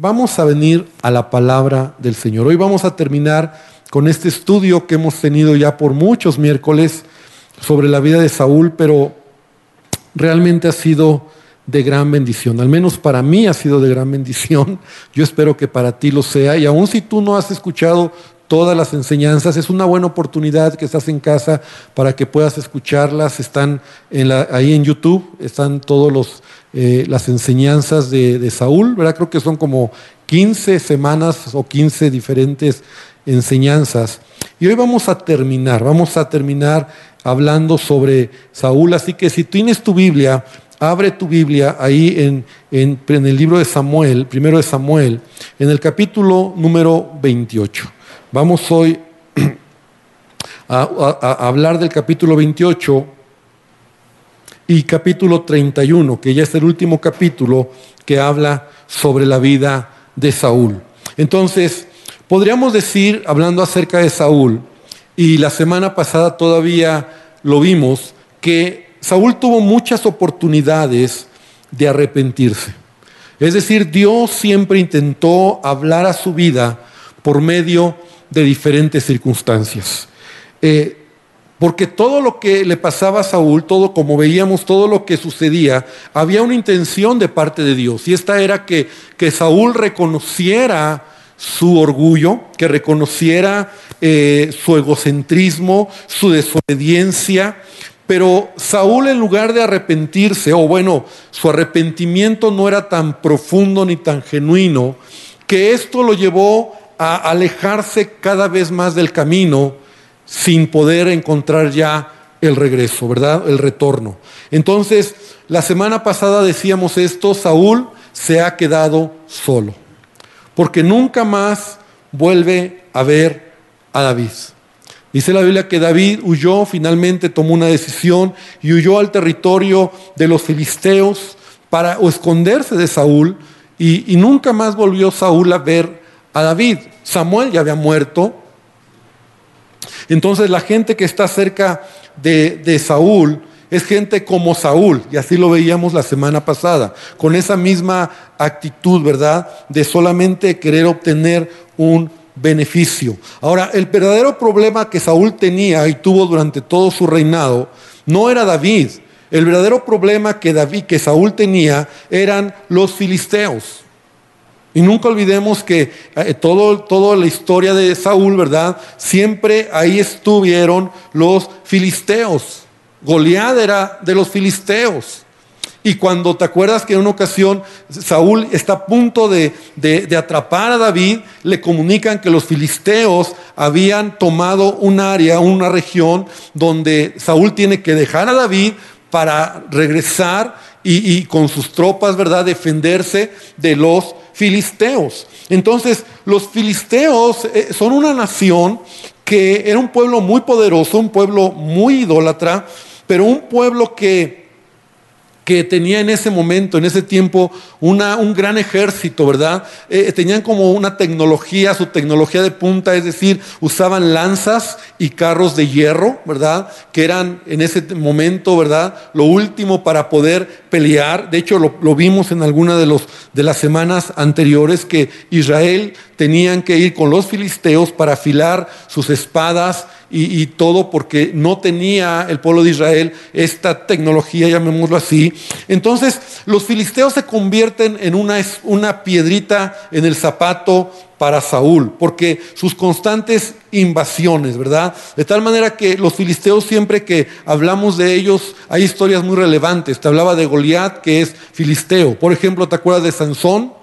vamos a venir a la palabra del Señor. Hoy vamos a terminar con este estudio que hemos tenido ya por muchos miércoles sobre la vida de Saúl, pero realmente ha sido de gran bendición. Al menos para mí ha sido de gran bendición. Yo espero que para ti lo sea. Y aun si tú no has escuchado todas las enseñanzas, es una buena oportunidad que estás en casa para que puedas escucharlas. Están ahí en YouTube, están todas eh, las enseñanzas de, de, Saúl, ¿verdad? Creo que son como 15 semanas o 15 diferentes enseñanzas. Y hoy vamos a terminar, vamos a terminar hablando sobre Saúl. Así que si tienes tu Biblia, abre tu Biblia ahí en, en, el libro de Samuel, primero de Samuel, en el capítulo número 28. Vamos hoy a, hablar del capítulo 28 y capítulo 31, que ya es el último capítulo que habla sobre la vida de Saúl. Entonces, podríamos decir, hablando acerca de Saúl, y la semana pasada todavía lo vimos, que Saúl tuvo muchas oportunidades de arrepentirse. Es decir, Dios siempre intentó hablar a su vida por medio de diferentes circunstancias. Eh, porque todo lo que le pasaba a Saúl, todo como veíamos, todo lo que sucedía, había una intención de parte de Dios. Y esta era que, que Saúl reconociera su orgullo, que reconociera eh, su egocentrismo, su desobediencia, pero Saúl en lugar de arrepentirse, o bueno, su arrepentimiento no era tan profundo ni tan genuino, que esto lo llevó a alejarse cada vez más del camino sin poder encontrar ya el regreso, ¿verdad? El retorno. Entonces, la semana pasada decíamos esto, Saúl se ha quedado solo, porque nunca más vuelve a ver a David. Dice la Biblia que David huyó, finalmente tomó una decisión y huyó al territorio de los filisteos para esconderse de Saúl y, nunca más volvió Saúl a ver a David. Samuel ya había muerto. Entonces la gente que está cerca de, de Saúl es gente como Saúl, y así lo veíamos la semana pasada, con esa misma actitud, ¿verdad? De solamente querer obtener un beneficio. Ahora, el verdadero problema que Saúl tenía y tuvo durante todo su reinado no era David. El verdadero problema que David, que Saúl tenía, eran los filisteos. Y nunca olvidemos que eh, todo, toda la historia de Saúl, ¿verdad? Siempre ahí estuvieron los filisteos. Goliat era de los filisteos. Y cuando te acuerdas que en una ocasión Saúl está a punto de, atrapar a David, le comunican que los filisteos habían tomado un área, una región donde Saúl tiene que dejar a David para regresar y, con sus tropas, ¿verdad?, defenderse de los filisteos. Entonces, los filisteos eh, son una nación que era un pueblo muy poderoso, un pueblo muy idólatra, pero un pueblo que que tenía en ese momento, en ese tiempo, un gran ejército, ¿verdad? Eh, tenían como una tecnología, su tecnología de punta, es decir, usaban lanzas y carros de hierro, ¿verdad? Que eran en ese momento, ¿verdad? Lo último para poder pelear. De hecho, lo, lo vimos en alguna de, los, de las semanas anteriores, que Israel tenían que ir con los filisteos para afilar sus espadas y, todo porque no tenía el pueblo de Israel esta tecnología, llamémoslo así. Entonces los filisteos se convierten en una, una piedrita en el zapato para Saúl, porque sus constantes invasiones, ¿verdad? De tal manera que los filisteos siempre que hablamos de ellos hay historias muy relevantes. Te hablaba de Goliat, que es filisteo. Por ejemplo, ¿te acuerdas de Sansón?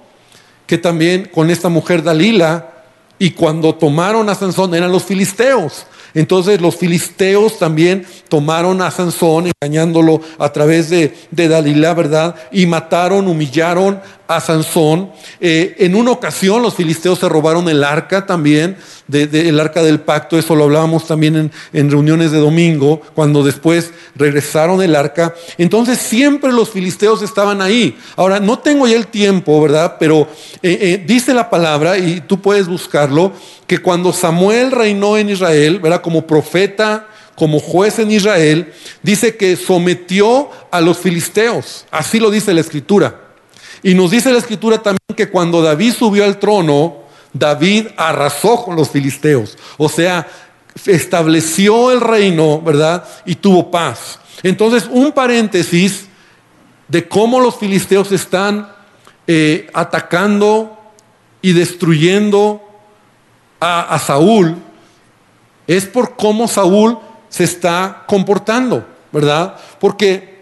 Que también con esta mujer Dalila, y cuando tomaron a Sansón eran los filisteos. Entonces los filisteos también tomaron a Sansón, engañándolo a través de, de Dalila, ¿verdad? Y mataron, humillaron a Sansón. Eh, en una ocasión los filisteos se robaron el arca también, el arca del pacto, eso lo hablábamos también en, en, reuniones de domingo, cuando después regresaron el arca. Entonces siempre los filisteos estaban ahí. Ahora, no tengo ya el tiempo, ¿verdad? Pero eh, eh, dice la palabra, y tú puedes buscarlo, que cuando Samuel reinó en Israel, ¿verdad? Como profeta, como juez en Israel, dice que sometió a los filisteos. Así lo dice la escritura. Y nos dice la escritura también que cuando David subió al trono, David arrasó con los filisteos. O sea, estableció el reino, ¿verdad? Y tuvo paz. Entonces, un paréntesis de cómo los filisteos están eh, atacando y destruyendo a, Saúl, es por cómo Saúl se está comportando, ¿verdad? Porque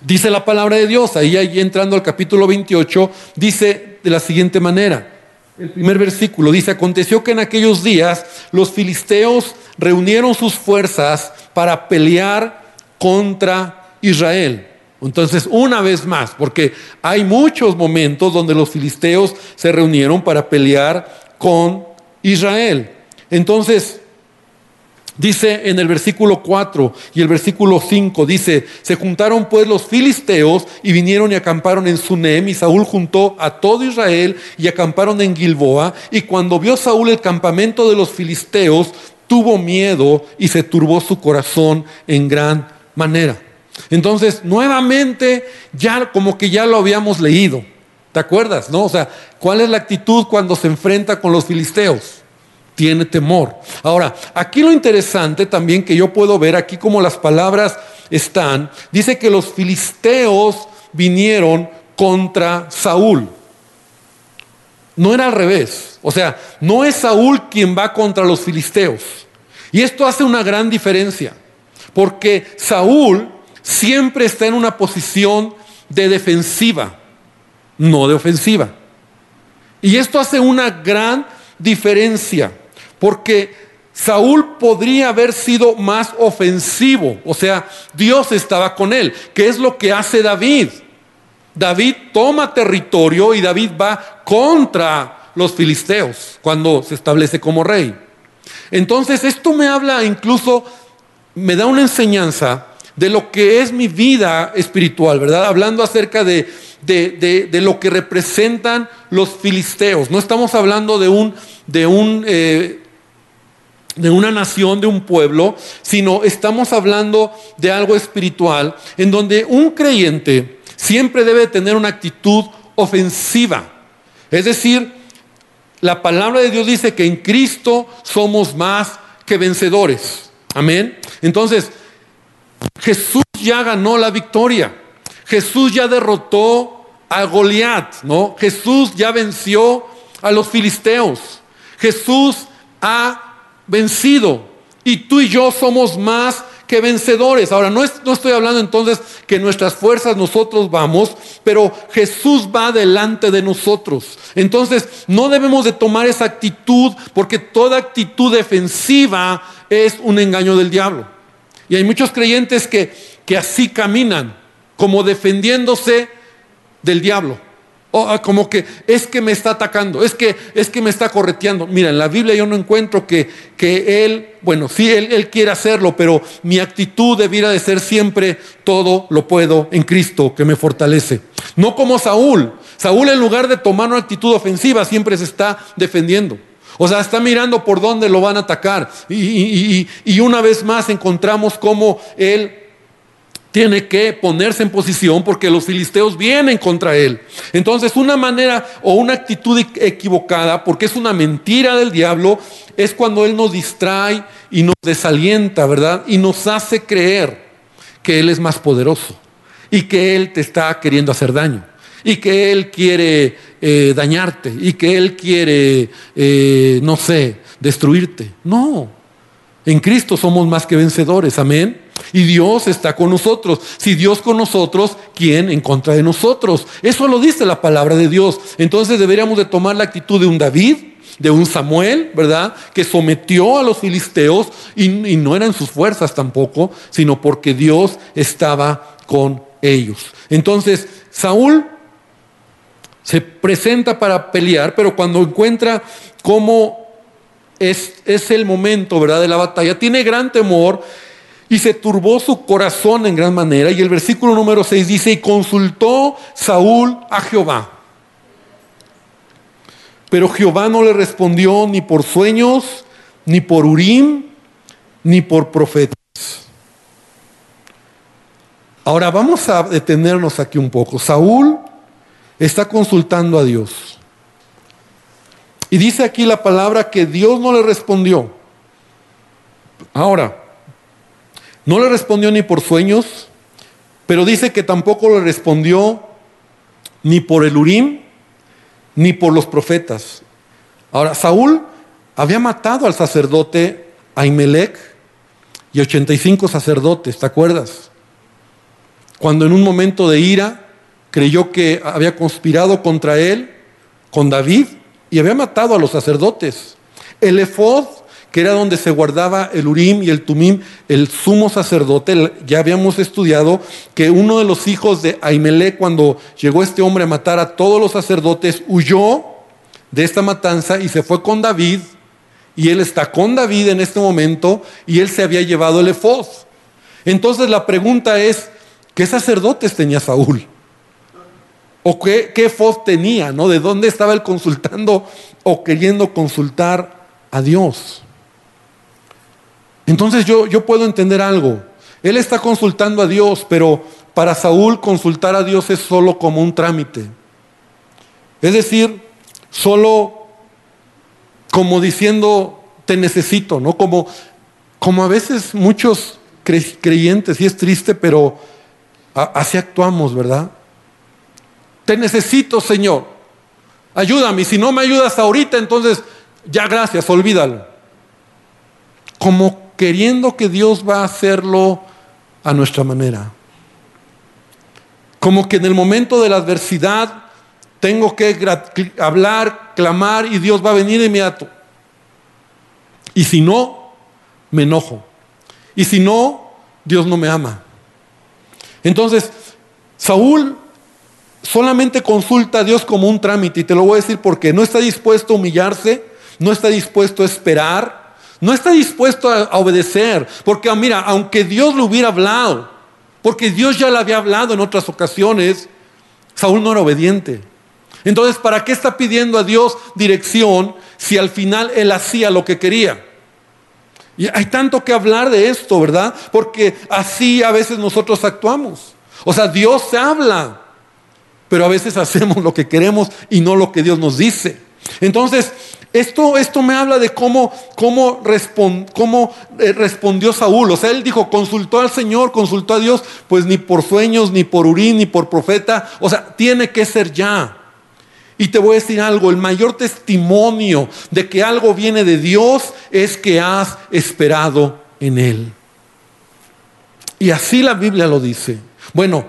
dice la palabra de Dios, ahí, ahí entrando al capítulo 28, dice de la siguiente manera. El primer versículo dice, aconteció que en aquellos días los filisteos reunieron sus fuerzas para pelear contra Israel. Entonces, una vez más, porque hay muchos momentos donde los filisteos se reunieron para pelear con Israel. Entonces, Dice en el versículo 4 y el versículo 5, dice, se juntaron pues los filisteos y vinieron y acamparon en Sunem y Saúl juntó a todo Israel y acamparon en Gilboa y cuando vio Saúl el campamento de los filisteos, tuvo miedo y se turbó su corazón en gran manera. Entonces, nuevamente, ya como que ya lo habíamos leído. ¿Te acuerdas? ¿No? O sea, ¿cuál es la actitud cuando se enfrenta con los filisteos? tiene temor. Ahora, aquí lo interesante también que yo puedo ver, aquí como las palabras están, dice que los filisteos vinieron contra Saúl. No era al revés. O sea, no es Saúl quien va contra los filisteos. Y esto hace una gran diferencia. Porque Saúl siempre está en una posición de defensiva, no de ofensiva. Y esto hace una gran diferencia. Porque Saúl podría haber sido más ofensivo, o sea, Dios estaba con él. ¿Qué es lo que hace David? David toma territorio y David va contra los filisteos cuando se establece como rey. Entonces, esto me habla incluso, me da una enseñanza de lo que es mi vida espiritual, ¿verdad? Hablando acerca de, de, lo que representan los filisteos. No estamos hablando de un, de un eh, de una nación, de un pueblo, sino estamos hablando de algo espiritual, en donde un creyente siempre debe tener una actitud ofensiva. Es decir, la palabra de Dios dice que en Cristo somos más que vencedores. Amén. Entonces, Jesús ya ganó la victoria. Jesús ya derrotó a Goliat, ¿no? Jesús ya venció a los filisteos. Jesús ha vencido. Y tú y yo somos más que vencedores. Ahora, no, no, estoy hablando entonces que nuestras fuerzas nosotros vamos, pero Jesús va delante de nosotros. Entonces, no debemos de tomar esa actitud porque toda actitud defensiva es un engaño del diablo. Y hay muchos creyentes que, que así caminan, como defendiéndose del diablo. Ah, como que es que me está atacando, es que, es que me está correteando. Mira, en la Biblia yo no encuentro que, que Él, bueno, sí, él, él quiere hacerlo, pero mi actitud debiera de ser siempre todo lo puedo en Cristo que me fortalece. No como Saúl. Saúl en lugar de tomar una actitud ofensiva siempre se está defendiendo. O sea, está mirando por dónde lo van a atacar. Y, y una vez más encontramos cómo él tiene que ponerse en posición porque los filisteos vienen contra él. Entonces, una manera o una actitud equivocada, porque es una mentira del diablo, es cuando él nos distrae y nos desalienta, ¿verdad? Y nos hace creer que él es más poderoso y que él te está queriendo hacer daño y que él quiere eh, dañarte y que él quiere, eh, no sé, destruirte. No, en Cristo somos más que vencedores, amén. Y Dios está con nosotros. Si Dios con nosotros, ¿quién en contra de nosotros? Eso lo dice la palabra de Dios. Entonces deberíamos de tomar la actitud de un David, de un Samuel, ¿verdad? Que sometió a los filisteos y, no eran sus fuerzas tampoco, sino porque Dios estaba con ellos. Entonces, Saúl se presenta para pelear, pero cuando encuentra cómo es, es el momento, ¿verdad? De la batalla, tiene gran temor y se turbó su corazón en gran manera. Y el versículo número 6 dice, y consultó Saúl a Jehová. Pero Jehová no le respondió ni por sueños, ni por Urim, ni por profetas. Ahora vamos a detenernos aquí un poco. Saúl está consultando a Dios. Y dice aquí la palabra que Dios no le respondió. Ahora, no le respondió ni por sueños, pero dice que tampoco le respondió ni por el Urim, ni por los profetas. Ahora, Saúl había matado al sacerdote Ahimelech y 85 sacerdotes, ¿te acuerdas? Cuando en un momento de ira creyó que había conspirado contra él, con David, y había matado a los sacerdotes. El efod, que era donde se guardaba el Urim y el Tumim, el sumo sacerdote, ya habíamos estudiado que uno de los hijos de Ahimelech, cuando llegó este hombre a matar a todos los sacerdotes, huyó de esta matanza y se fue con David y él está con David en este momento y él se había llevado el efod. Entonces la pregunta es, ¿qué sacerdotes tenía Saúl? ¿O qué, qué tenía? ¿no? ¿De dónde estaba él consultando o queriendo consultar a Dios? Entonces yo, yo puedo entender algo. Él está consultando a Dios, pero para Saúl consultar a Dios es solo como un trámite. Es decir, solo como diciendo, te necesito, ¿no? Como, como a veces muchos creyentes, y es triste, pero así actuamos, ¿verdad? Te necesito, Señor. Ayúdame. Si no me ayudas ahorita, entonces ya gracias, olvídalo. Como queriendo que Dios va a hacerlo a nuestra manera. Como que en el momento de la adversidad tengo que hablar, clamar y Dios va a venir inmediato. Y si no, me enojo. Y si no, Dios no me ama. Entonces, Saúl solamente consulta a Dios como un trámite y te lo voy a decir porque no está dispuesto a humillarse, no está dispuesto a esperar, no está dispuesto a, obedecer, porque mira, aunque Dios le hubiera hablado, porque Dios ya le había hablado en otras ocasiones, Saúl no era obediente. Entonces, ¿para qué está pidiendo a Dios dirección si al final él hacía lo que quería? Y hay tanto que hablar de esto, ¿verdad? Porque así a veces nosotros actuamos. O sea, Dios se habla, pero a veces hacemos lo que queremos y no lo que Dios nos dice. Entonces, esto, esto me habla de cómo, cómo, cómo eh, respondió Saúl. O sea, él dijo, consultó al Señor, consultó a Dios, pues ni por sueños, ni por urín, ni por profeta. O sea, tiene que ser ya. Y te voy a decir algo, el mayor testimonio de que algo viene de Dios es que has esperado en Él. Y así la Biblia lo dice. Bueno,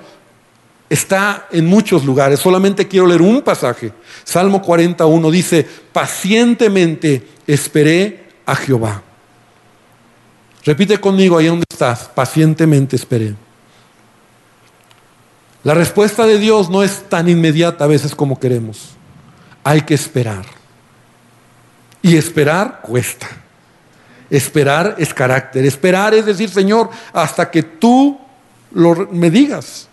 está en muchos lugares, solamente quiero leer un pasaje. Salmo 41 dice, pacientemente esperé a Jehová. Repite conmigo ahí donde estás, pacientemente esperé. La respuesta de Dios no es tan inmediata a veces como queremos hay que esperar. Y esperar cuesta. Esperar es carácter. Esperar es decir, Señor, hasta que tú lo, me digas.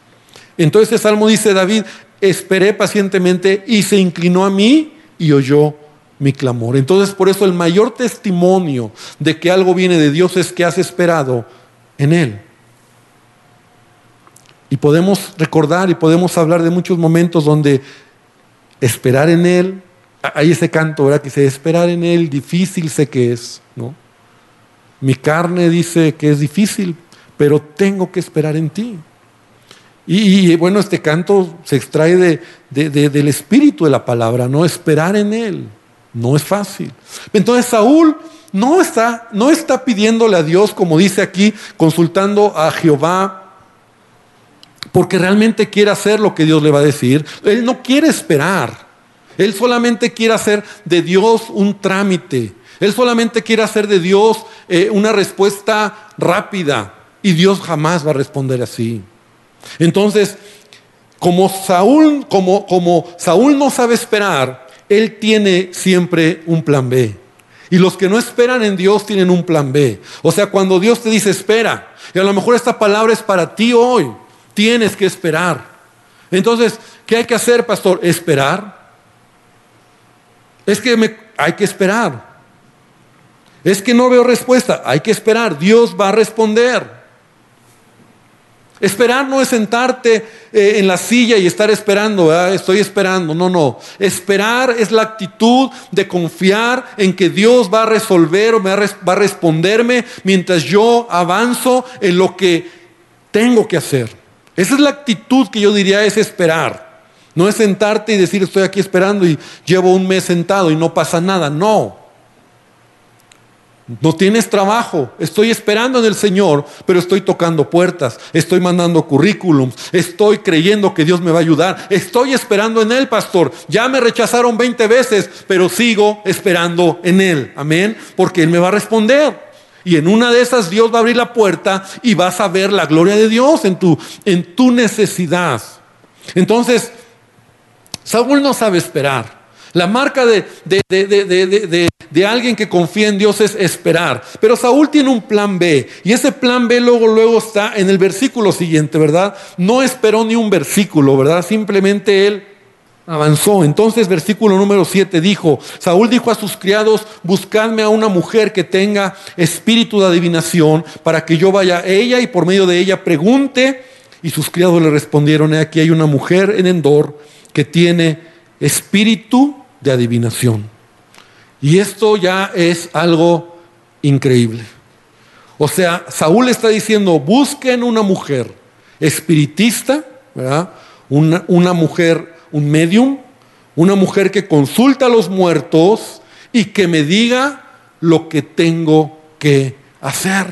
Entonces el Salmo dice David, esperé pacientemente y se inclinó a mí y oyó mi clamor. Entonces por eso el mayor testimonio de que algo viene de Dios es que has esperado en Él. Y podemos recordar y podemos hablar de muchos momentos donde esperar en Él. Hay ese canto, ¿verdad? Que dice, esperar en Él, difícil sé que es, ¿no? Mi carne dice que es difícil, pero tengo que esperar en ti. Y, bueno, este canto se extrae de, del espíritu de la palabra, no esperar en Él. No es fácil. Entonces Saúl no está, no está pidiéndole a Dios, como dice aquí, consultando a Jehová porque realmente quiere hacer lo que Dios le va a decir. Él no quiere esperar. Él solamente quiere hacer de Dios un trámite. Él solamente quiere hacer de Dios eh, una respuesta rápida. Y Dios jamás va a responder así. Entonces, como Saúl, como, Saúl no sabe esperar, él tiene siempre un plan B. Y los que no esperan en Dios tienen un plan B. O sea, cuando Dios te dice espera, y a lo mejor esta palabra es para ti hoy. Tienes que esperar. Entonces, ¿qué hay que hacer, pastor? Esperar. Es que hay que esperar. Es que no veo respuesta. Hay que esperar. Dios va a responder. Esperar no es sentarte eh, en la silla y estar esperando, estoy esperando. No, no. Esperar es la actitud de confiar en que Dios va a resolver o va a responderme mientras yo avanzo en lo que tengo que hacer. Esa es la actitud que yo diría es esperar. No es sentarte y decir estoy aquí esperando y llevo un mes sentado y no pasa nada. No. No tienes trabajo, estoy esperando en el Señor, pero estoy tocando puertas, estoy mandando currículums, estoy creyendo que Dios me va a ayudar, estoy esperando en Él, pastor. Ya me rechazaron 20 veces, pero sigo esperando en Él, amén, porque Él me va a responder. Y en una de esas Dios va a abrir la puerta y vas a ver la gloria de Dios en tu, en tu necesidad. Entonces, Saúl no sabe esperar. La marca de, alguien que confía en Dios es esperar. Pero Saúl tiene un plan B. Y ese plan B luego, luego está en el versículo siguiente, ¿verdad? No esperó ni un versículo, ¿verdad? Simplemente él avanzó. Entonces, versículo número 7 dijo, Saúl dijo a sus criados, buscadme a una mujer que tenga espíritu de adivinación para que yo vaya a ella y por medio de ella pregunte. Y sus criados le respondieron, aquí hay una mujer en Endor que tiene espíritu de adivinación. Y esto ya es algo increíble. O sea, Saúl está diciendo, busquen una mujer espiritista, Una, una mujer, un medium, una mujer que consulta a los muertos y que me diga lo que tengo que hacer.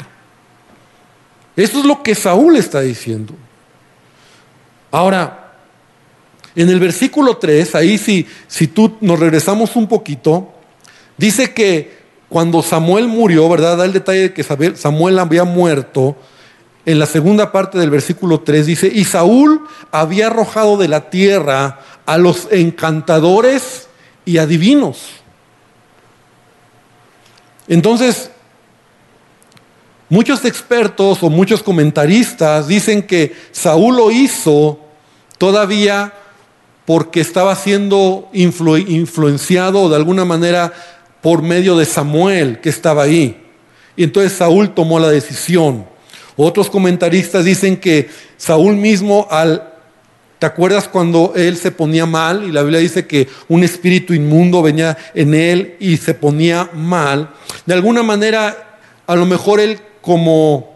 Eso es lo que Saúl está diciendo. Ahora, en el versículo 3, ahí si, si tú nos regresamos un poquito, dice que cuando Samuel murió, ¿verdad? Da el detalle de que Samuel había muerto. En la segunda parte del versículo 3 dice, y Saúl había arrojado de la tierra a los encantadores y adivinos. Entonces, muchos expertos o muchos comentaristas dicen que Saúl lo hizo todavía porque estaba siendo influenciado de alguna manera por medio de Samuel que estaba ahí. Y entonces Saúl tomó la decisión. Otros comentaristas dicen que Saúl mismo al ¿Te acuerdas cuando él se ponía mal? Y la Biblia dice que un espíritu inmundo venía en él y se ponía mal. De alguna manera, a lo mejor él como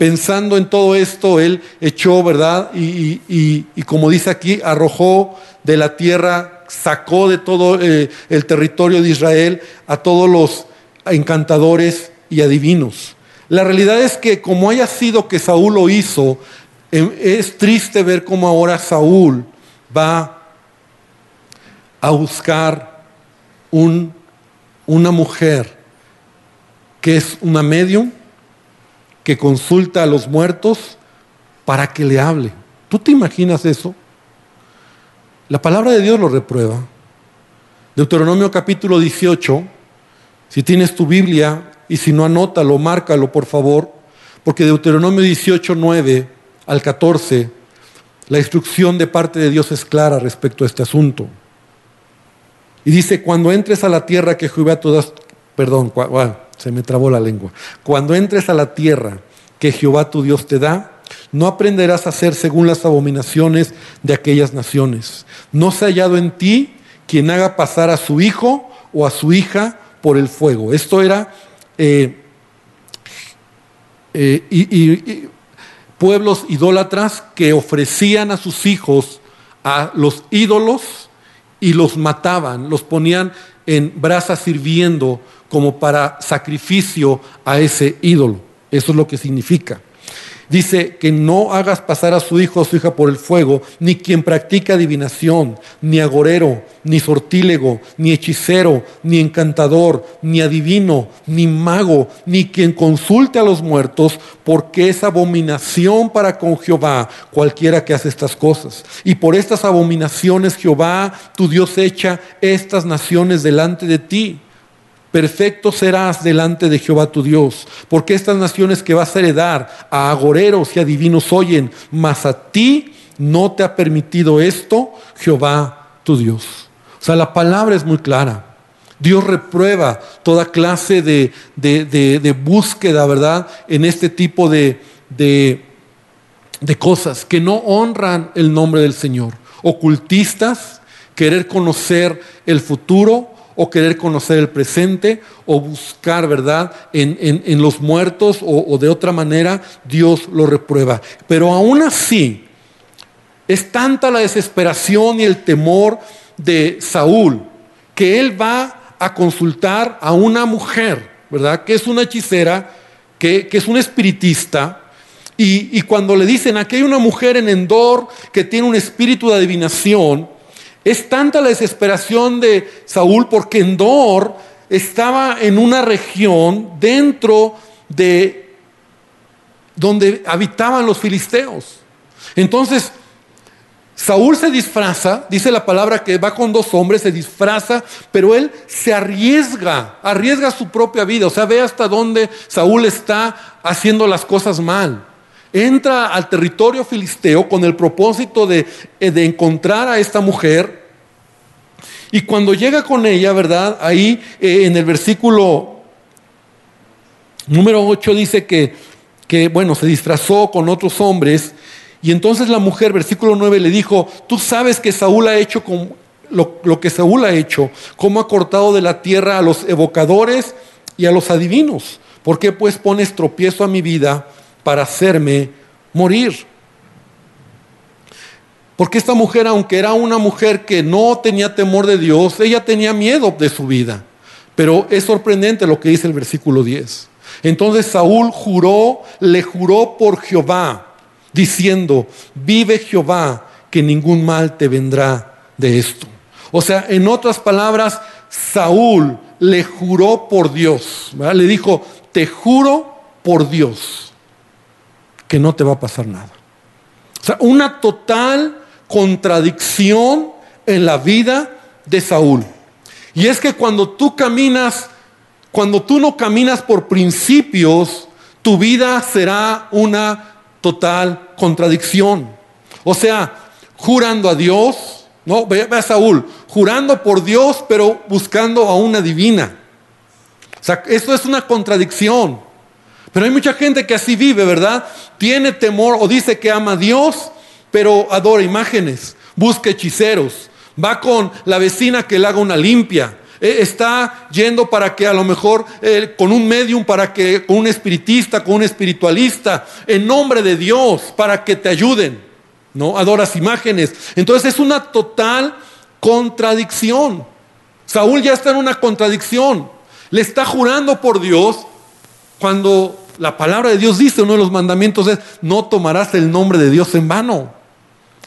pensando en todo esto, él echó, ¿verdad? Y, como dice aquí, arrojó de la tierra, sacó de todo eh, el territorio de Israel a todos los encantadores y adivinos. La realidad es que como haya sido que Saúl lo hizo, em, es triste ver cómo ahora Saúl va a buscar un, una mujer que es una medium, que consulta a los muertos para que le hable. ¿Tú te imaginas eso? La palabra de Dios lo reprueba. Deuteronomio capítulo 18, si tienes tu Biblia y si no anótalo, márcalo por favor, porque Deuteronomio 18, 9 al 14, la instrucción de parte de Dios es clara respecto a este asunto. Y dice, cuando entres a la tierra que Jehová todas, perdón, se me trabó la lengua. Cuando entres a la tierra que Jehová tu Dios te da, no aprenderás a hacer según las abominaciones de aquellas naciones. No se ha hallado en ti quien haga pasar a su hijo o a su hija por el fuego. Esto era eh, eh, y, pueblos idólatras que ofrecían a sus hijos a los ídolos y los mataban, los ponían en brasas sirviendo como para sacrificio a ese ídolo. Eso es lo que significa. Dice que no hagas pasar a su hijo o su hija por el fuego, ni quien practica adivinación, ni agorero, ni sortílego, ni hechicero, ni encantador, ni adivino, ni mago, ni quien consulte a los muertos, porque es abominación para con Jehová cualquiera que hace estas cosas. Y por estas abominaciones Jehová, tu Dios, echa estas naciones delante de ti Perfecto serás delante de Jehová tu Dios, porque estas naciones que vas a heredar a agoreros y a divinos oyen, mas a ti no te ha permitido esto Jehová tu Dios. O sea, la palabra es muy clara. Dios reprueba toda clase de, de, búsqueda, ¿verdad? En este tipo de, de cosas que no honran el nombre del Señor. Ocultistas, querer conocer el futuro o querer conocer el presente o buscar, ¿verdad?, en, los muertos o, o de otra manera, Dios lo reprueba. Pero aún así, es tanta la desesperación y el temor de Saúl que él va a consultar a una mujer, ¿verdad?, que es una hechicera, que, es un espiritista, y, y, cuando le dicen, aquí hay una mujer en Endor que tiene un espíritu de adivinación, es tanta la desesperación de Saúl porque Endor estaba en una región dentro de donde habitaban los filisteos. Entonces, Saúl se disfraza, dice la palabra que va con dos hombres, se disfraza, pero él se arriesga, arriesga su propia vida, o sea, ve hasta dónde Saúl está haciendo las cosas mal. Entra al territorio filisteo con el propósito de, eh, de encontrar a esta mujer. Y cuando llega con ella, ¿verdad? Ahí eh, en el versículo número 8 dice que, que, bueno, se disfrazó con otros hombres y entonces la mujer, versículo 9, le dijo, tú sabes que Saúl ha hecho con, lo, que Saúl ha hecho, cómo ha cortado de la tierra a los evocadores y a los adivinos. ¿Por qué pues pones tropiezo a mi vida para hacerme morir? Porque esta mujer, aunque era una mujer que no tenía temor de Dios, ella tenía miedo de su vida. Pero es sorprendente lo que dice el versículo 10. Entonces Saúl juró, le juró por Jehová diciendo, vive Jehová, que ningún mal te vendrá de esto. O sea, en otras palabras, Saúl le juró por Dios, le dijo, te juro por Dios que no te va a pasar nada. O sea, una total contradicción en la vida de Saúl. Y es que cuando tú caminas, cuando tú no caminas por principios, tu vida será una total contradicción. O sea, jurando a Dios, no, ve, a Saúl, jurando por Dios, pero buscando a una divina. O sea, esto es una contradicción. Pero hay mucha gente que así vive, ¿verdad? Tiene temor o dice que ama a Dios, pero adora imágenes, busca hechiceros, va con la vecina que le haga una limpia, eh, está yendo para que a lo mejor eh, con un medium, para que con un espiritista, con un espiritualista, en nombre de Dios, para que te ayuden. ¿No? Adoras imágenes. Entonces es una total contradicción. Saúl ya está en una contradicción. Le está jurando por Dios cuando la palabra de Dios dice, uno de los mandamientos es, no tomarás el nombre de Dios en vano.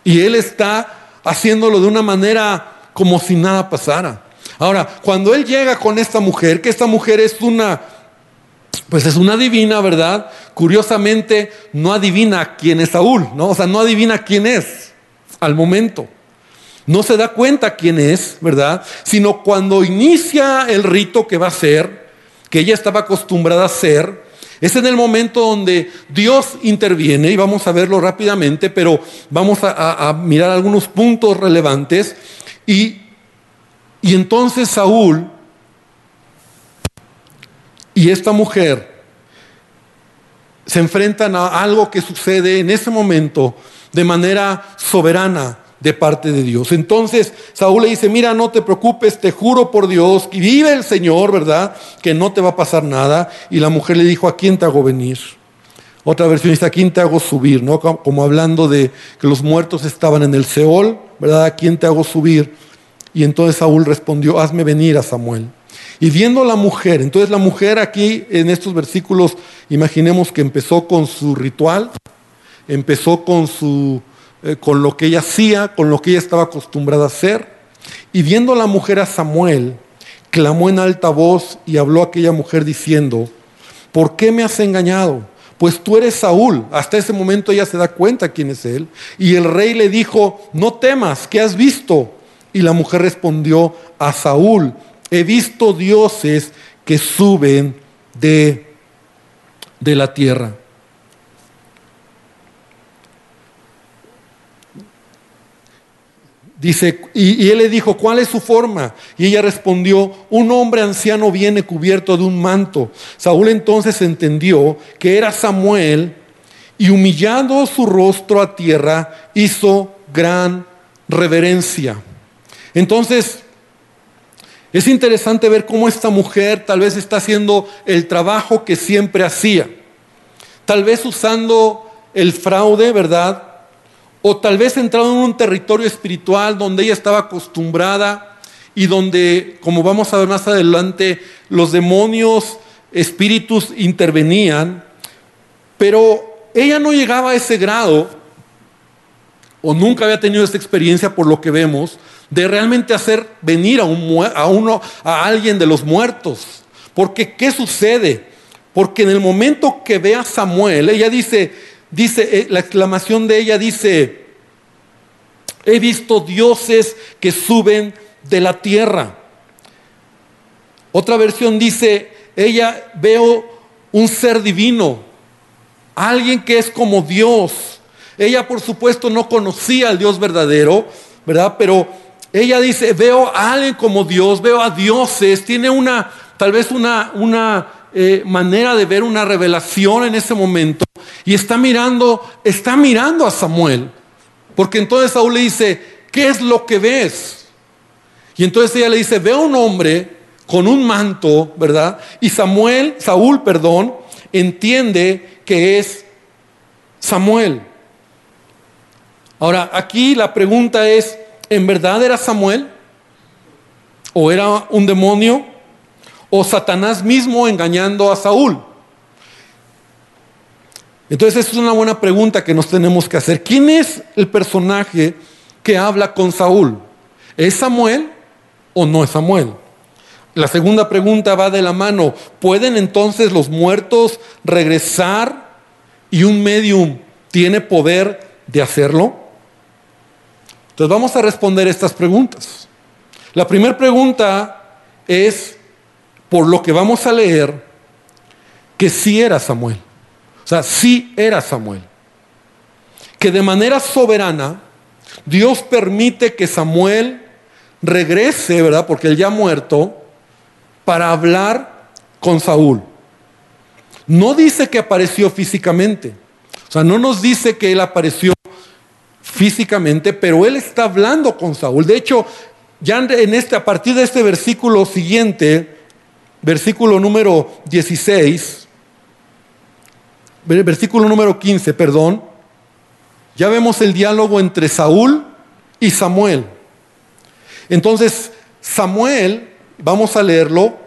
Y él está haciéndolo de una manera como si nada pasara. Ahora, cuando él llega con esta mujer, que esta mujer es una, pues es una divina, ¿verdad? Curiosamente, no adivina quién es Saúl, ¿no? O sea, no adivina quién es al momento. No se da cuenta quién es, ¿verdad? Sino cuando inicia el rito que va a ser, que ella estaba acostumbrada a hacer, es en el momento donde Dios interviene, y vamos a verlo rápidamente, pero vamos a, a mirar algunos puntos relevantes. Y y entonces Saúl y esta mujer se enfrentan a algo que sucede en ese momento de manera soberana de parte de Dios. Entonces Saúl le dice, mira, no te preocupes, te juro por Dios, que vive el Señor, ¿verdad? Que no te va a pasar nada. Y la mujer le dijo, ¿a quién te hago venir? Otra versión dice, ¿a quién te hago subir? ¿No? Como hablando de que los muertos estaban en el Seol, ¿verdad? ¿A quién te hago subir? Y entonces Saúl respondió, hazme venir a Samuel. Y viendo la mujer, entonces la mujer aquí en estos versículos, imaginemos que empezó con su ritual, empezó con, su, eh, con lo que ella hacía, con lo que ella estaba acostumbrada a hacer. Y viendo la mujer a Samuel, clamó en alta voz y habló a aquella mujer diciendo, ¿por qué me has engañado? Pues tú eres Saúl. Hasta ese momento ella se da cuenta quién es él. Y el rey le dijo, no temas, ¿qué has visto? Y la mujer respondió a Saúl, he visto dioses que suben de, de la tierra. Dice, y, él le dijo, ¿cuál es su forma? Y ella respondió, un hombre anciano viene cubierto de un manto. Saúl entonces entendió que era Samuel y humillando su rostro a tierra, hizo gran reverencia. Entonces, es interesante ver cómo esta mujer tal vez está haciendo el trabajo que siempre hacía. Tal vez usando el fraude, ¿verdad? O tal vez entrando en un territorio espiritual donde ella estaba acostumbrada y donde, como vamos a ver más adelante, los demonios, espíritus intervenían. Pero ella no llegaba a ese grado, o nunca había tenido esa experiencia por lo que vemos, de realmente hacer venir a, un, a uno, a alguien de los muertos. Porque, ¿qué sucede? Porque en el momento que ve a Samuel, ella dice, dice, eh, la exclamación de ella dice, he visto dioses que suben de la tierra. Otra versión dice, ella veo un ser divino, alguien que es como Dios. Ella por supuesto no conocía al Dios verdadero, ¿verdad? Pero ella dice, veo a alguien como Dios, veo a dioses, tiene una, tal vez una, una eh, manera de ver una revelación en ese momento y está mirando, está mirando a Samuel. Porque entonces Saúl le dice, ¿qué es lo que ves? Y entonces ella le dice, veo un hombre con un manto, ¿verdad? Y Samuel, Saúl, perdón, entiende que es Samuel. Ahora, aquí la pregunta es, ¿en verdad era Samuel? ¿O era un demonio? ¿O Satanás mismo engañando a Saúl? Entonces, es una buena pregunta que nos tenemos que hacer. ¿Quién es el personaje que habla con Saúl? ¿Es Samuel o no es Samuel? La segunda pregunta va de la mano. ¿Pueden entonces los muertos regresar y un medium tiene poder de hacerlo? Entonces vamos a responder estas preguntas. La primera pregunta es, por lo que vamos a leer, que sí era Samuel. O sea, sí era Samuel. Que de manera soberana Dios permite que Samuel regrese, ¿verdad? Porque él ya ha muerto, para hablar con Saúl. No dice que apareció físicamente. O sea, no nos dice que él apareció físicamente, pero él está hablando con Saúl. De hecho, ya en este, a partir de este versículo siguiente, versículo número 16, versículo número 15, perdón, ya vemos el diálogo entre Saúl y Samuel. Entonces, Samuel, vamos a leerlo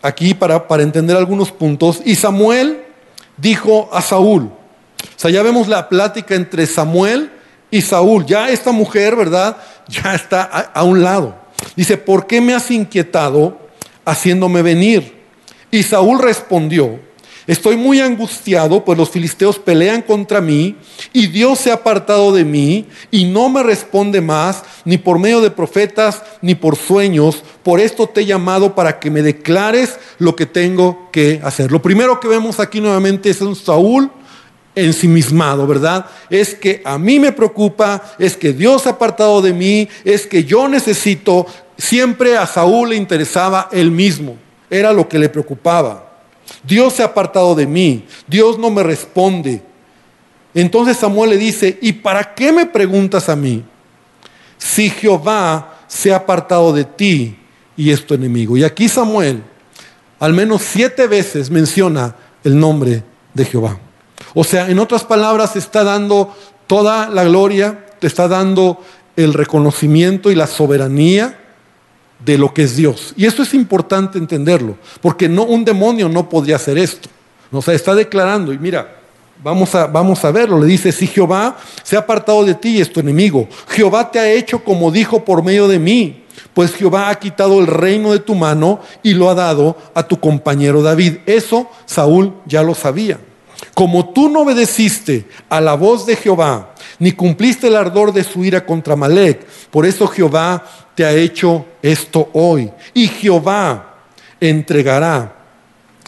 aquí para, para entender algunos puntos, y Samuel dijo a Saúl, o sea, ya vemos la plática entre Samuel y Saúl, ya esta mujer, ¿verdad? Ya está a, un lado. Dice, ¿por qué me has inquietado haciéndome venir? Y Saúl respondió, estoy muy angustiado, pues los filisteos pelean contra mí y Dios se ha apartado de mí y no me responde más, ni por medio de profetas, ni por sueños. Por esto te he llamado para que me declares lo que tengo que hacer. Lo primero que vemos aquí nuevamente es un Saúl ensimismado, ¿verdad? Es que a mí me preocupa, es que Dios ha apartado de mí, es que yo necesito, siempre a Saúl le interesaba él mismo, era lo que le preocupaba. Dios se ha apartado de mí, Dios no me responde. Entonces Samuel le dice, ¿y para qué me preguntas a mí? Si Jehová se ha apartado de ti y es tu enemigo. Y aquí Samuel al menos siete veces menciona el nombre de Jehová. O sea, en otras palabras, está dando toda la gloria, te está dando el reconocimiento y la soberanía de lo que es Dios. Y esto es importante entenderlo, porque no, un demonio no podría hacer esto. O sea, está declarando, y mira, vamos a, vamos a verlo, le dice, si Jehová se ha apartado de ti y es tu enemigo, Jehová te ha hecho como dijo por medio de mí, pues Jehová ha quitado el reino de tu mano y lo ha dado a tu compañero David. Eso Saúl ya lo sabía. Como tú no obedeciste a la voz de Jehová, ni cumpliste el ardor de su ira contra Malek, por eso Jehová te ha hecho esto hoy. Y Jehová entregará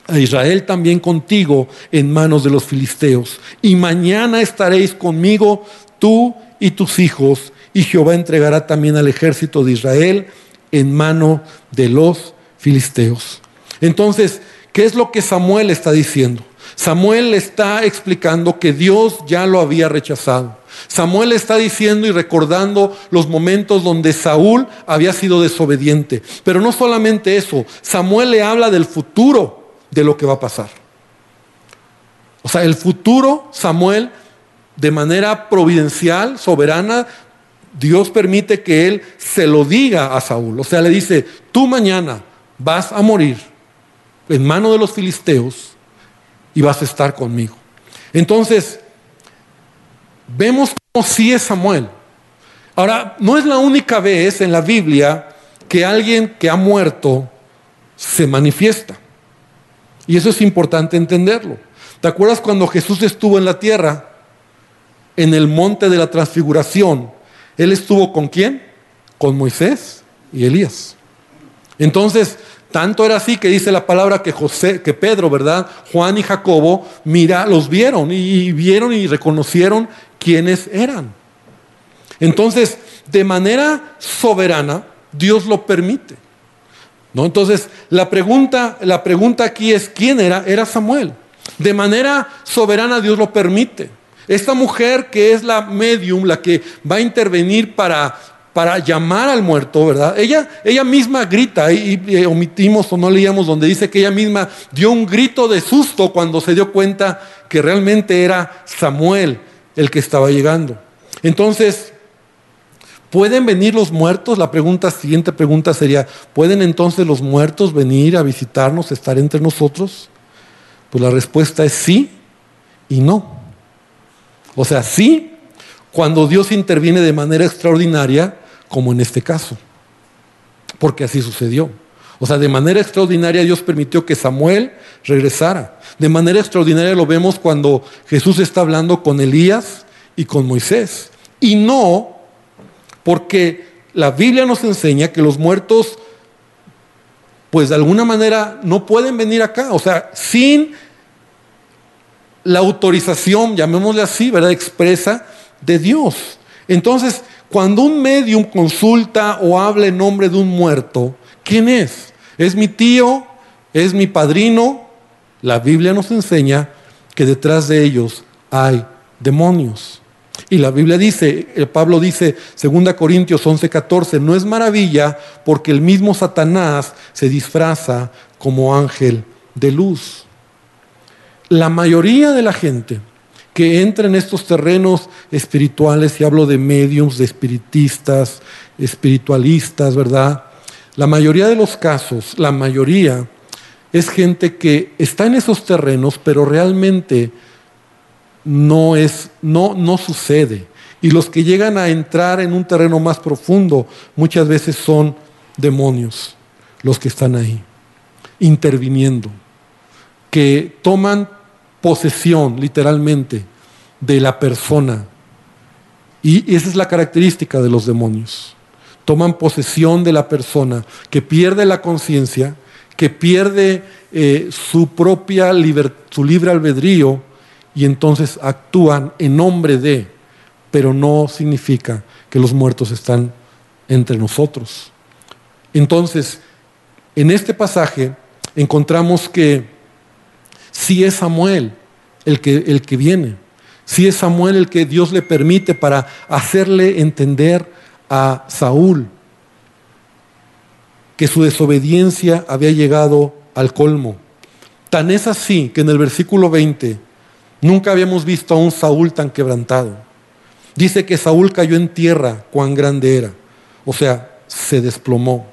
a Israel también contigo en manos de los filisteos. Y mañana estaréis conmigo tú y tus hijos, y Jehová entregará también al ejército de Israel en mano de los filisteos. Entonces, ¿qué es lo que Samuel está diciendo? Samuel está explicando que Dios ya lo había rechazado. Samuel está diciendo y recordando los momentos donde Saúl había sido desobediente. Pero no solamente eso, Samuel le habla del futuro de lo que va a pasar. O sea, el futuro, Samuel, de manera providencial, soberana, Dios permite que él se lo diga a Saúl. O sea, le dice, tú mañana vas a morir en mano de los filisteos y vas a estar conmigo. Entonces, vemos cómo sí es Samuel. Ahora, no es la única vez en la Biblia que alguien que ha muerto se manifiesta. Y eso es importante entenderlo. ¿Te acuerdas cuando Jesús estuvo en la tierra, en el monte de la transfiguración? Él estuvo con quién? Con Moisés y Elías. Entonces, tanto era así que dice la palabra que José, que Pedro, ¿verdad? Juan y Jacobo, mira, los vieron y vieron y reconocieron quiénes eran. Entonces, de manera soberana, Dios lo permite. ¿No? Entonces, la pregunta, la pregunta aquí es quién era? Era Samuel. De manera soberana Dios lo permite. Esta mujer que es la medium, la que va a intervenir para, para llamar al muerto, ¿verdad? Ella, ella misma grita, y, y, omitimos o no leíamos donde dice que ella misma dio un grito de susto cuando se dio cuenta que realmente era Samuel el que estaba llegando. Entonces, ¿pueden venir los muertos? La pregunta, siguiente pregunta sería, ¿pueden entonces los muertos venir a visitarnos, estar entre nosotros? Pues la respuesta es sí y no. O sea, sí, cuando Dios interviene de manera extraordinaria, como en este caso. Porque así sucedió. O sea, de manera extraordinaria Dios permitió que Samuel regresara. De manera extraordinaria lo vemos cuando Jesús está hablando con Elías y con Moisés. Y no porque la Biblia nos enseña que los muertos, pues de alguna manera, no pueden venir acá. O sea, sin la autorización, llamémosle así, ¿verdad? Expresa de Dios. Entonces, cuando un medium consulta o habla en nombre de un muerto, ¿quién es? ¿Es mi tío? ¿Es mi padrino? La Biblia nos enseña que detrás de ellos hay demonios. Y la Biblia dice, el Pablo dice, 2 Corintios 11:14, no es maravilla porque el mismo Satanás se disfraza como ángel de luz. La mayoría de la gente que entra en estos terrenos espirituales, y hablo de mediums, de espiritistas, espiritualistas, ¿verdad? La mayoría de los casos, la mayoría, es gente que está en esos terrenos, pero realmente no es, no, no sucede. Y los que llegan a entrar en un terreno más profundo, muchas veces son demonios los que están ahí, interviniendo, que toman posesión, literalmente, de la persona. Y esa es la característica de los demonios. Toman posesión de la persona, que pierde la conciencia, que pierde eh, su propia su libre albedrío y entonces actúan en nombre de, pero no significa que los muertos están entre nosotros. Entonces, en este pasaje encontramos que si es Samuel el que, el que viene, si es Samuel el que Dios le permite para hacerle entender a Saúl que su desobediencia había llegado al colmo. Tan es así que en el versículo 20 nunca habíamos visto a un Saúl tan quebrantado. Dice que Saúl cayó en tierra, cuán grande era. O sea, se desplomó.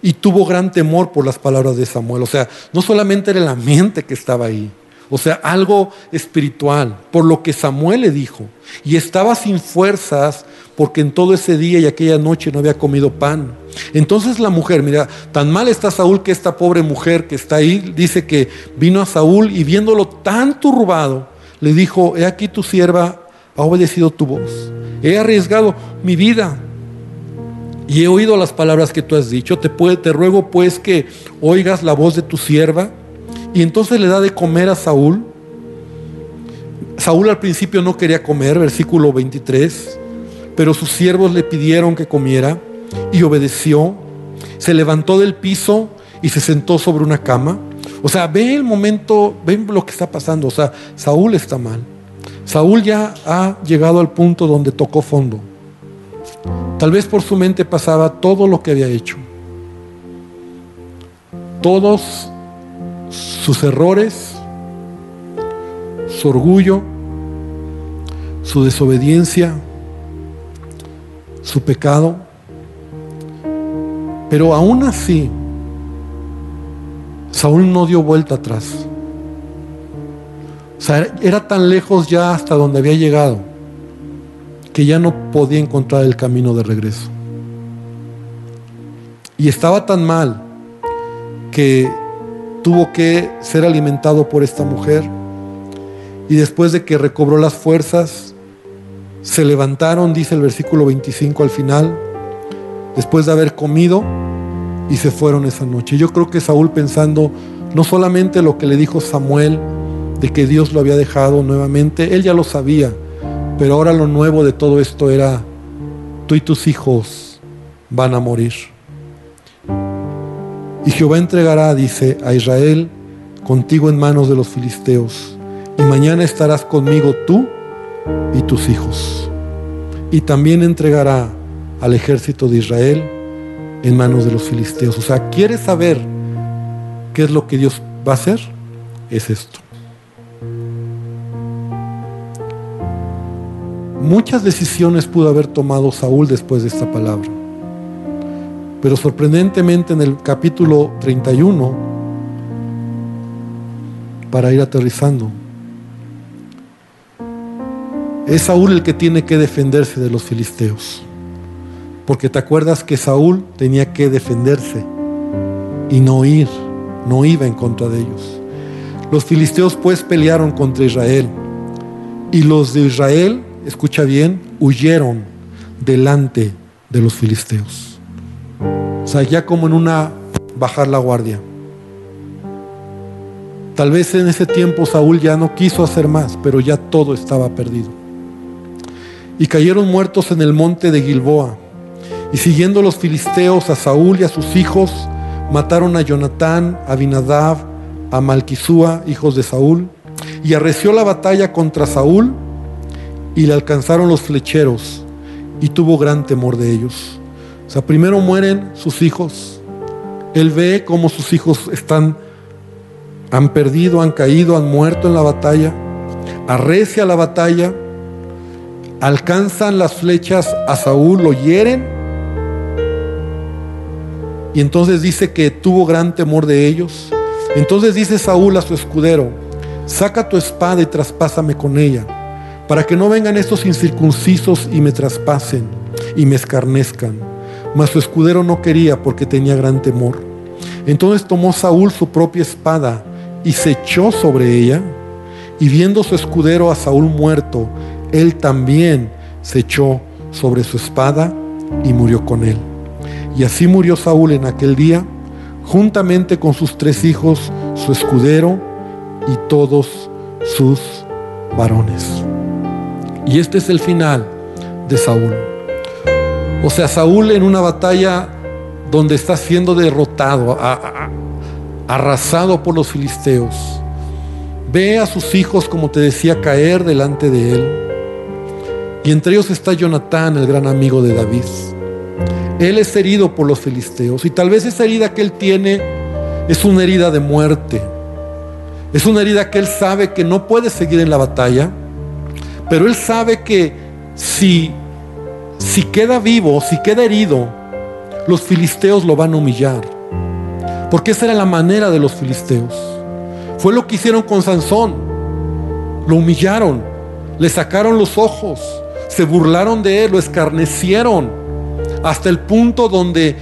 Y tuvo gran temor por las palabras de Samuel. O sea, no solamente era el ambiente que estaba ahí, o sea, algo espiritual, por lo que Samuel le dijo. Y estaba sin fuerzas porque en todo ese día y aquella noche no había comido pan. Entonces la mujer, mira, tan mal está Saúl que esta pobre mujer que está ahí, dice que vino a Saúl y viéndolo tan turbado, le dijo, he aquí tu sierva ha obedecido tu voz. He arriesgado mi vida y he oído las palabras que tú has dicho. Te, ruego pues que oigas la voz de tu sierva y entonces le da de comer a Saúl. Saúl al principio no quería comer, versículo 23, pero sus siervos le pidieron que comiera y obedeció. Se levantó del piso y se sentó sobre una cama. O sea, ve el momento, ven lo que está pasando. O sea, Saúl está mal. Saúl ya ha llegado al punto donde tocó fondo. Tal vez por su mente pasaba todo lo que había hecho. Todos sus errores, su orgullo, su desobediencia, su pecado. Pero aún así, Saúl no dio vuelta atrás. O sea, era tan lejos ya hasta donde había llegado que ya no podía encontrar el camino de regreso. Y estaba tan mal que tuvo que ser alimentado por esta mujer. Y después de que recobró las fuerzas, se levantaron, dice el versículo 25 al final, después de haber comido, y se fueron esa noche. Yo creo que Saúl pensando no solamente lo que le dijo Samuel, de que Dios lo había dejado nuevamente, él ya lo sabía, pero ahora lo nuevo de todo esto era, tú y tus hijos van a morir. Y Jehová entregará, dice, a Israel contigo en manos de los filisteos, y mañana estarás conmigo tú y tus hijos. Y también entregará al ejército de Israel en manos de los filisteos. O sea, ¿quieres saber qué es lo que Dios va a hacer? Es esto. Muchas decisiones pudo haber tomado Saúl después de esta palabra. Pero sorprendentemente en el capítulo 31, para ir aterrizando, es Saúl el que tiene que defenderse de los filisteos. Porque te acuerdas que Saúl tenía que defenderse y no ir, no iba en contra de ellos. Los filisteos pues pelearon contra Israel y los de Israel, escucha bien, huyeron delante de los filisteos. O sea, ya como en una bajar la guardia. Tal vez en ese tiempo Saúl ya no quiso hacer más, pero ya todo estaba perdido. Y cayeron muertos en el monte de Gilboa. Y siguiendo los filisteos a Saúl y a sus hijos, mataron a Jonatán, a Binadab, a Malquisúa, hijos de Saúl, y arreció la batalla contra Saúl, y le alcanzaron los flecheros, y tuvo gran temor de ellos. O sea, primero mueren sus hijos. Él ve cómo sus hijos están, han perdido, han caído, han muerto en la batalla. Arrecia la batalla, alcanzan las flechas a Saúl, lo hieren y entonces dice que tuvo gran temor de ellos. Entonces dice Saúl a su escudero, saca tu espada y traspásame con ella, para que no vengan estos incircuncisos y me traspasen y me escarnezcan. Mas su escudero no quería porque tenía gran temor. Entonces tomó Saúl su propia espada y se echó sobre ella, y viendo su escudero a Saúl muerto, él también se echó sobre su espada y murió con él. Y así murió Saúl en aquel día, juntamente con sus tres hijos, su escudero y todos sus varones. Y este es el final de Saúl. O sea, Saúl en una batalla donde está siendo derrotado, arrasado por los filisteos, ve a sus hijos, como te decía, caer delante de él. Y entre ellos está Jonatán, el gran amigo de David. Él es herido por los filisteos y tal vez esa herida que él tiene es una herida de muerte. Es una herida que él sabe que no puede seguir en la batalla, pero él sabe que si, si queda vivo, si queda herido, los filisteos lo van a humillar. Porque esa era la manera de los filisteos. Fue lo que hicieron con Sansón. Lo humillaron, le sacaron los ojos, se burlaron de él, lo escarnecieron hasta el punto donde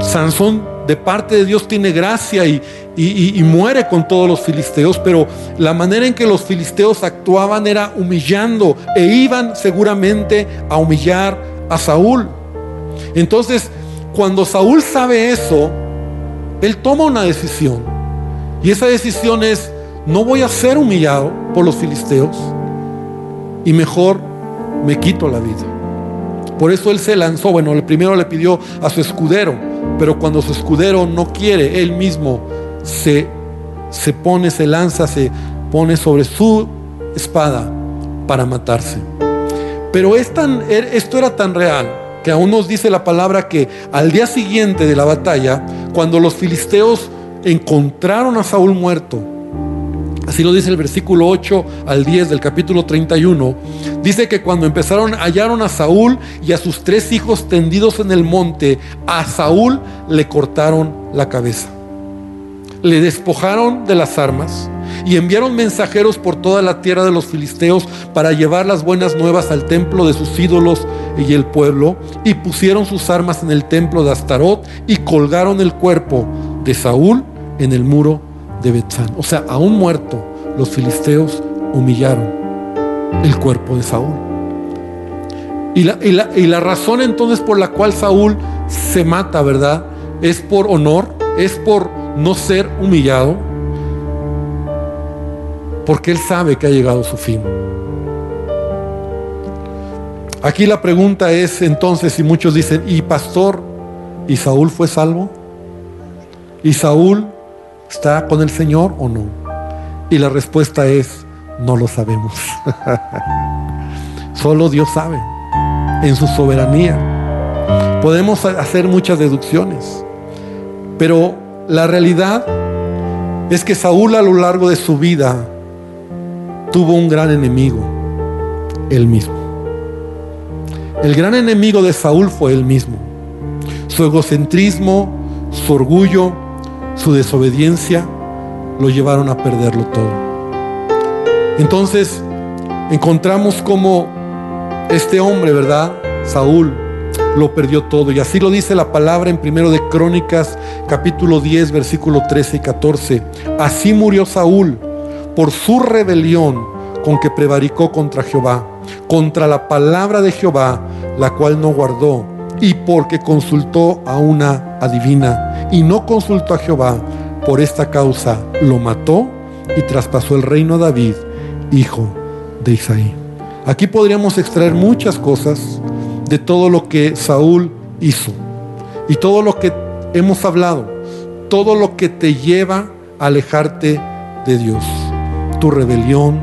Sansón de parte de Dios tiene gracia y, muere con todos los filisteos, pero la manera en que los filisteos actuaban era humillando e iban seguramente a humillar a Saúl. Entonces, cuando Saúl sabe eso, él toma una decisión. Y esa decisión es, no voy a ser humillado por los filisteos y mejor me quito la vida. Por eso él se lanzó. Bueno, el primero le pidió a su escudero, pero cuando su escudero no quiere, él mismo se se pone, se lanza, se pone sobre su espada para matarse. Pero er, esto era tan real que aún nos dice la palabra que al día siguiente de la batalla, cuando los filisteos encontraron a Saúl muerto, así lo dice el versículo 8 al 10 del capítulo 31, dice que cuando empezaron, hallaron a Saúl y a sus tres hijos tendidos en el monte, a Saúl le cortaron la cabeza. Le despojaron de las armas y enviaron mensajeros por toda la tierra de los filisteos para llevar las buenas nuevas al templo de sus ídolos y el pueblo, y pusieron sus armas en el templo de Astarot y colgaron el cuerpo de Saúl en el muro de Betzán. O sea, aún muerto, los filisteos humillaron el cuerpo de Saúl. Y la, y la razón entonces por la cual Saúl se mata, ¿verdad? Es por honor, es por no ser humillado, porque él sabe que ha llegado su fin. Aquí la pregunta es entonces, y muchos dicen, ¿y pastor? ¿Y Saúl fue salvo? ¿Y Saúl está con el Señor o no? Y la respuesta es, no lo sabemos. Solo Dios sabe, en su soberanía. Podemos hacer muchas deducciones, pero la realidad es que Saúl a lo largo de su vida tuvo un gran enemigo, él mismo. El gran enemigo de Saúl fue él mismo. Su egocentrismo, su orgullo, su desobediencia lo llevaron a perderlo todo. Entonces encontramos como este hombre, ¿verdad? Saúl lo perdió todo. Y así lo dice la palabra en primero de Crónicas, capítulo 10, versículo 13 y 14. Así murió Saúl por su rebelión con que prevaricó contra Jehová, contra la palabra de Jehová, la cual no guardó, y porque consultó a una adivina, y no consultó a Jehová, por esta causa lo mató y traspasó el reino a David, hijo de Isaí. Aquí podríamos extraer muchas cosas de todo lo que Saúl hizo y todo lo que hemos hablado, todo lo que te lleva a alejarte de Dios, tu rebelión,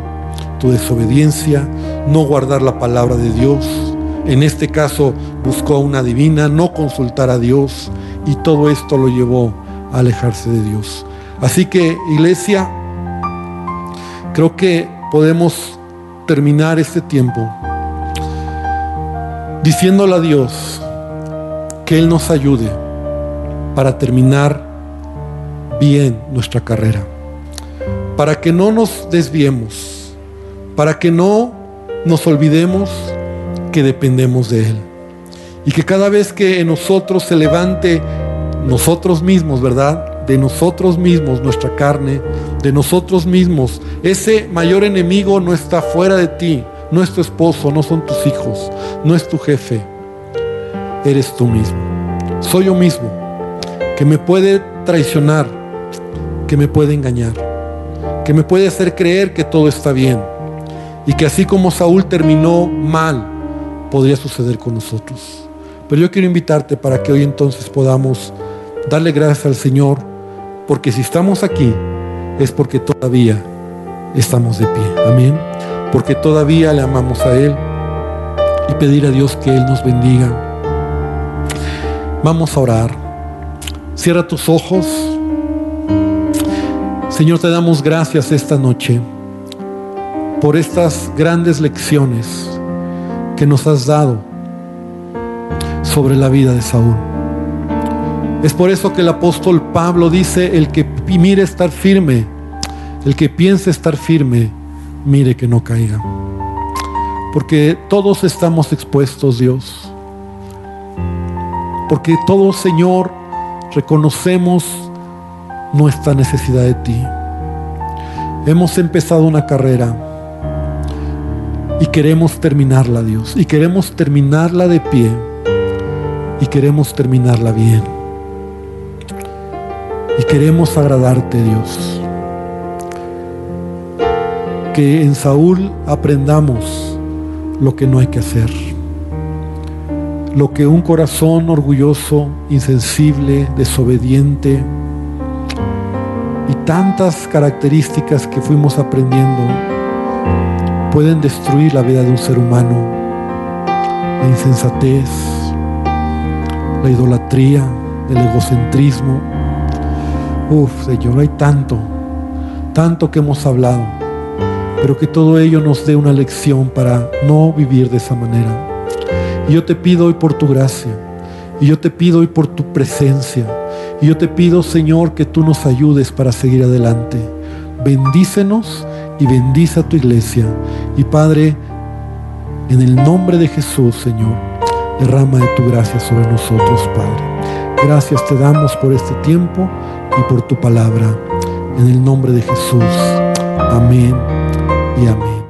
tu desobediencia, no guardar la palabra de Dios. En este caso buscó a una divina, no consultar a Dios y todo esto lo llevó a alejarse de Dios. Así que iglesia, creo que podemos terminar este tiempo diciéndole a Dios que Él nos ayude para terminar bien nuestra carrera, para que no nos desviemos para que no nos olvidemos que dependemos de Él. Y que cada vez que en nosotros se levante nosotros mismos, ¿verdad? De nosotros mismos, nuestra carne, de nosotros mismos, ese mayor enemigo no está fuera de ti, no es tu esposo, no son tus hijos, no es tu jefe, eres tú mismo. Soy yo mismo, que me puede traicionar, que me puede engañar, que me puede hacer creer que todo está bien y que así como Saúl terminó mal, podría suceder con nosotros. Pero yo quiero invitarte para que hoy entonces podamos darle gracias al Señor, porque si estamos aquí es porque todavía estamos de pie. Amén. Porque todavía le amamos a Él y pedir a Dios que Él nos bendiga. Vamos a orar. Cierra tus ojos. Señor, te damos gracias esta noche por estas grandes lecciones que nos has dado sobre la vida de Saúl. Es por eso que el apóstol Pablo dice, el que mire estar firme, el que piense estar firme, mire que no caiga. Porque todos estamos expuestos, Dios. Porque todos, Señor, reconocemos nuestra necesidad de ti. Hemos empezado una carrera y queremos terminarla, Dios. Y queremos terminarla de pie. Y queremos terminarla bien. Y queremos agradarte, Dios. Que en Saúl aprendamos lo que no hay que hacer. Lo que un corazón orgulloso, insensible, desobediente y tantas características que fuimos aprendiendo pueden destruir la vida de un ser humano. La insensatez, la idolatría, el egocentrismo. Uf, Señor, hay tanto, tanto que hemos hablado, pero que todo ello nos dé una lección para no vivir de esa manera. Y yo te pido hoy por tu gracia, y yo te pido hoy por tu presencia, y yo te pido, Señor, que tú nos ayudes para seguir adelante. Bendícenos y bendice a tu iglesia. Y Padre, en el nombre de Jesús, Señor, derrama de tu gracia sobre nosotros, Padre. Gracias te damos por este tiempo y por tu palabra. En el nombre de Jesús. Amén y amén.